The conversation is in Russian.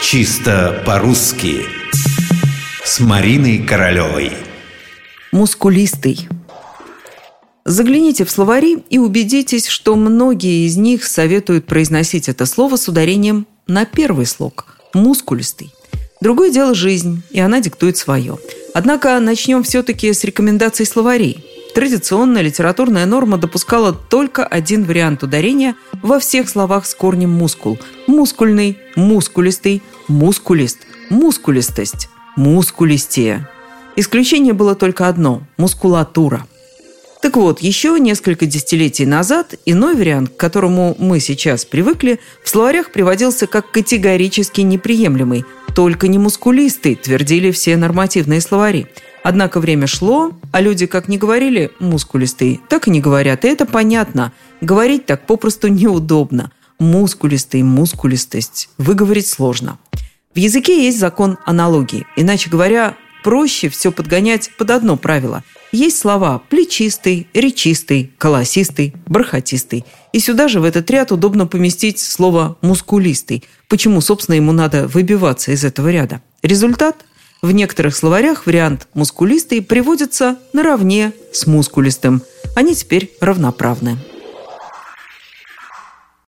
Чисто по-русски С Мариной Королевой Мускулистый Загляните в словари и убедитесь, что многие из них советуют произносить это слово с ударением на первый слог – мускулистый. Другое дело жизнь, и она диктует свое. Однако начнем все-таки с рекомендаций словарей. Традиционная литературная норма допускала только один вариант ударения во всех словах с корнем «мускул» – мускульный, мускулистый, мускулист, мускулистость, мускулистее. Исключение было только одно – мускулатура – так вот, еще несколько десятилетий назад иной вариант, к которому мы сейчас привыкли, в словарях приводился как категорически неприемлемый, только не мускулистый, твердили все нормативные словари. Однако время шло, а люди как не говорили «мускулистый», так и не говорят, и это понятно. Говорить так попросту неудобно. Мускулистый, мускулистость. Выговорить сложно. В языке есть закон аналогии. Иначе говоря, проще все подгонять под одно правило. Есть слова плечистый, речистый, колосистый, бархатистый. И сюда же в этот ряд удобно поместить слово мускулистый. Почему, собственно, ему надо выбиваться из этого ряда? Результат? В некоторых словарях вариант мускулистый приводится наравне с мускулистым. Они теперь равноправны.